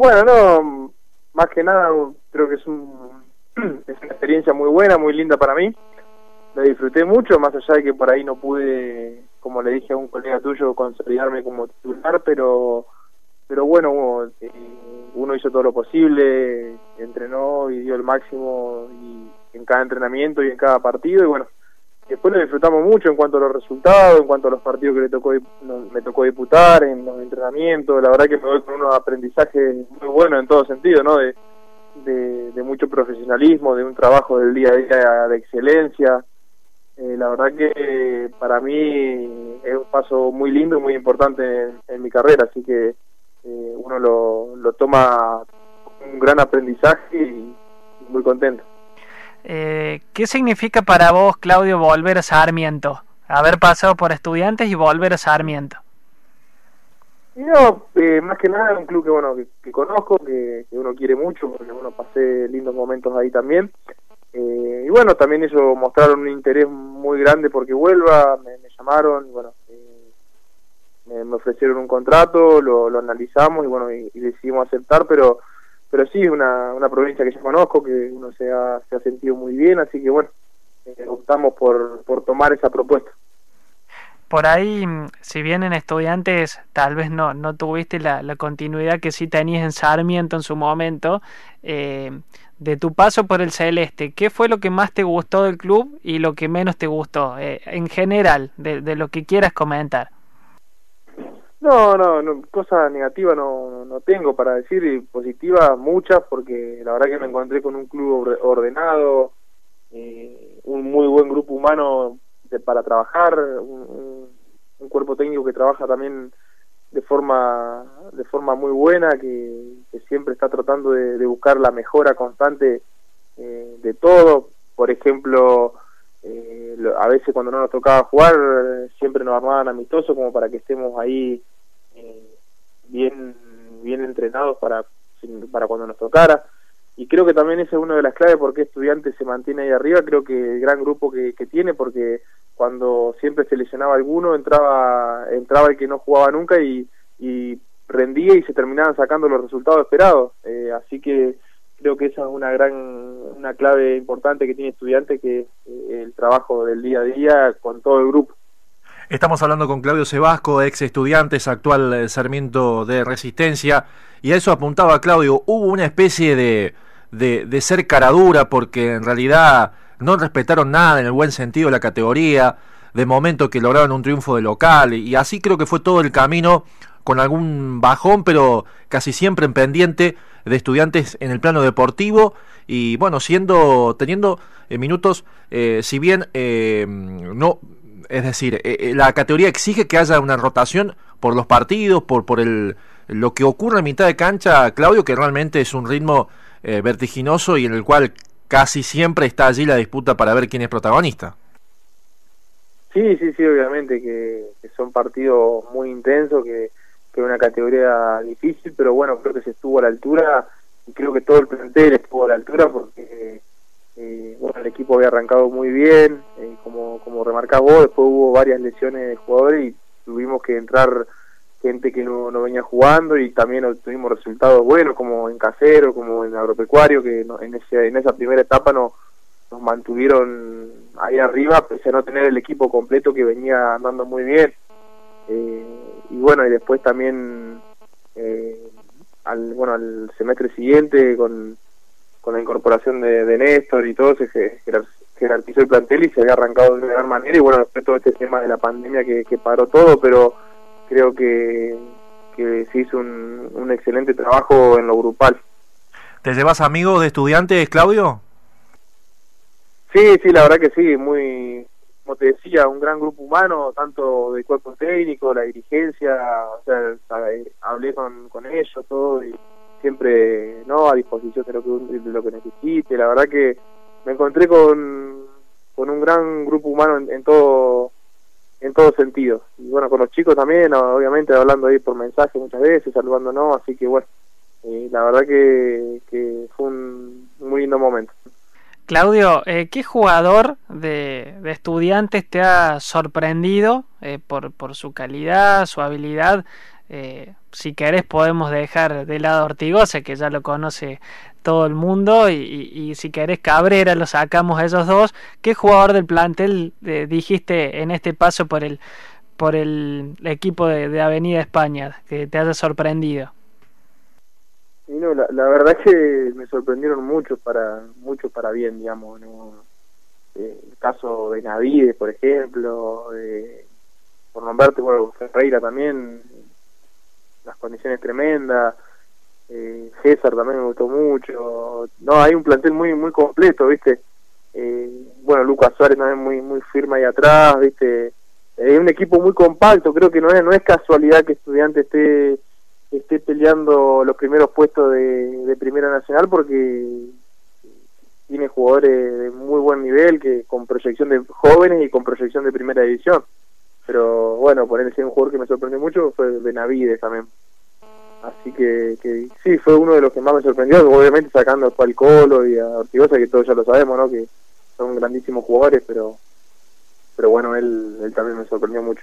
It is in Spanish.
Bueno, no, más que nada creo que es, un, es una experiencia muy buena, muy linda para mí. La disfruté mucho, más allá de que por ahí no pude, como le dije a un colega tuyo, consolidarme como titular, pero pero bueno, eh, uno hizo todo lo posible, entrenó y dio el máximo y en cada entrenamiento y en cada partido y bueno, después lo disfrutamos mucho en cuanto a los resultados, en cuanto a los partidos que le tocó me tocó disputar, en los entrenamientos, la verdad que me voy con unos aprendizajes muy buenos en todo sentido, ¿no? De, mucho profesionalismo, de un trabajo del día a día de excelencia. Eh, la verdad que para mí es un paso muy lindo, muy importante en, mi carrera, así que eh, uno lo, lo toma un gran aprendizaje y muy contento. Eh, ¿Qué significa para vos, Claudio, volver a Sarmiento? Haber pasado por estudiantes y volver a Sarmiento. No, eh, más que nada un club que bueno que, conozco, que, uno quiere mucho, porque bueno pasé lindos momentos ahí también. Eh, y bueno, también ellos mostraron un interés muy grande porque vuelva, me, llamaron, bueno, me, ofrecieron un contrato, lo, analizamos y bueno, y decidimos aceptar, pero pero sí, una, una provincia que yo conozco, que uno se ha, se ha sentido muy bien, así que bueno, eh, optamos por, por tomar esa propuesta. Por ahí, si bien en estudiantes tal vez no, no tuviste la, la continuidad que sí tenías en Sarmiento en su momento, eh, de tu paso por el Celeste, ¿qué fue lo que más te gustó del club y lo que menos te gustó, eh, en general, de lo que quieras comentar? No, no, no cosas negativas no, no tengo para decir, y positivas muchas, porque la verdad que me encontré con un club ordenado, eh, un muy buen grupo humano para trabajar, un, cuerpo técnico que trabaja también de forma de forma muy buena, que, siempre está tratando de, buscar la mejora constante eh, de todo. Por ejemplo, eh, a veces cuando no nos tocaba jugar siempre nos armaban amistosos como para que estemos ahí eh, bien bien entrenados para para cuando nos tocara. Y creo que también esa es una de las claves porque estudiante se mantiene ahí arriba. Creo que el gran grupo que, que tiene porque cuando siempre se lesionaba alguno entraba entraba el que no jugaba nunca y, y rendía y se terminaban sacando los resultados esperados. Eh, así que creo que esa es una gran una clave importante que tiene estudiante que eh, el trabajo del día a día con todo el grupo Estamos hablando con Claudio Sebasco, ex estudiantes, actual eh, Sarmiento de Resistencia, y a eso apuntaba Claudio, hubo una especie de, de, de ser caradura porque en realidad no respetaron nada en el buen sentido de la categoría, de momento que lograron un triunfo de local, y así creo que fue todo el camino con algún bajón, pero casi siempre en pendiente de estudiantes en el plano deportivo. Y bueno, siendo, teniendo eh, minutos, eh, si bien eh, no es decir, eh, eh, la categoría exige que haya una rotación por los partidos, por, por el, lo que ocurre en mitad de cancha, Claudio, que realmente es un ritmo eh, vertiginoso y en el cual casi siempre está allí la disputa para ver quién es protagonista. Sí, sí, sí, obviamente que, son partidos muy intensos, que, es una categoría difícil, pero bueno, creo que se estuvo a la altura y creo que todo el plantel estuvo a la altura porque bueno, el equipo había arrancado muy bien, como, como remarcás vos, después hubo varias lesiones de jugadores y tuvimos que entrar gente que no, no venía jugando y también obtuvimos resultados buenos como en casero, como en agropecuario, que en, ese, en esa primera etapa no, nos mantuvieron ahí arriba, pese a no tener el equipo completo que venía andando muy bien. Eh, y bueno, y después también al, bueno, al semestre siguiente con con la incorporación de, de Néstor y todo, se jerarquizó el plantel y se había arrancado de una gran manera. Y bueno, después todo este tema de la pandemia que, paró todo, pero creo que, que se hizo un, un excelente trabajo en lo grupal. ¿Te llevas amigos de estudiantes, Claudio? Sí, sí, la verdad que sí, muy, como te decía, un gran grupo humano, tanto de cuerpo técnico, la dirigencia, o sea, hablé con, con ellos, todo, y siempre no a disposición de lo que de lo que necesite la verdad que me encontré con, con un gran grupo humano en, todo en todo sentido. Y bueno con los chicos también obviamente hablando ahí por mensaje muchas veces saludándonos así que bueno eh, la verdad que, fue un muy lindo momento. Claudio, eh, ¿qué jugador de, de, estudiantes te ha sorprendido eh, por, por su calidad, su habilidad Eh, si querés podemos dejar de lado a Ortigosa, que ya lo conoce todo el mundo, y, si querés Cabrera lo sacamos a esos dos. ¿Qué jugador del plantel eh, dijiste en este paso por el por el equipo de, Avenida España que te haya sorprendido? no, la, verdad es que me sorprendieron mucho para mucho para bien, digamos. Eh, el caso de Navides, por ejemplo, por nombrarte, bueno, Ferreira también, las condiciones tremendas. Eh, César también me gustó mucho. No, hay un plantel muy muy completo, ¿viste? Eh, bueno, Lucas Suárez también muy muy firme ahí atrás, ¿viste? Es un equipo muy compacto, creo que no es no es casualidad que Estudiante esté esté peleando los primeros puestos de, Primera Nacional porque tiene jugadores de muy buen nivel que con proyección de jóvenes y con proyección de primera división pero bueno, ponerse un jugador que me sorprendió mucho fue Benavides también. Así que, que, sí, fue uno de los que más me sorprendió, obviamente sacando a Colo y a Ortigosa, que todos ya lo sabemos, ¿no? Que son grandísimos jugadores, pero pero bueno, él, él también me sorprendió mucho.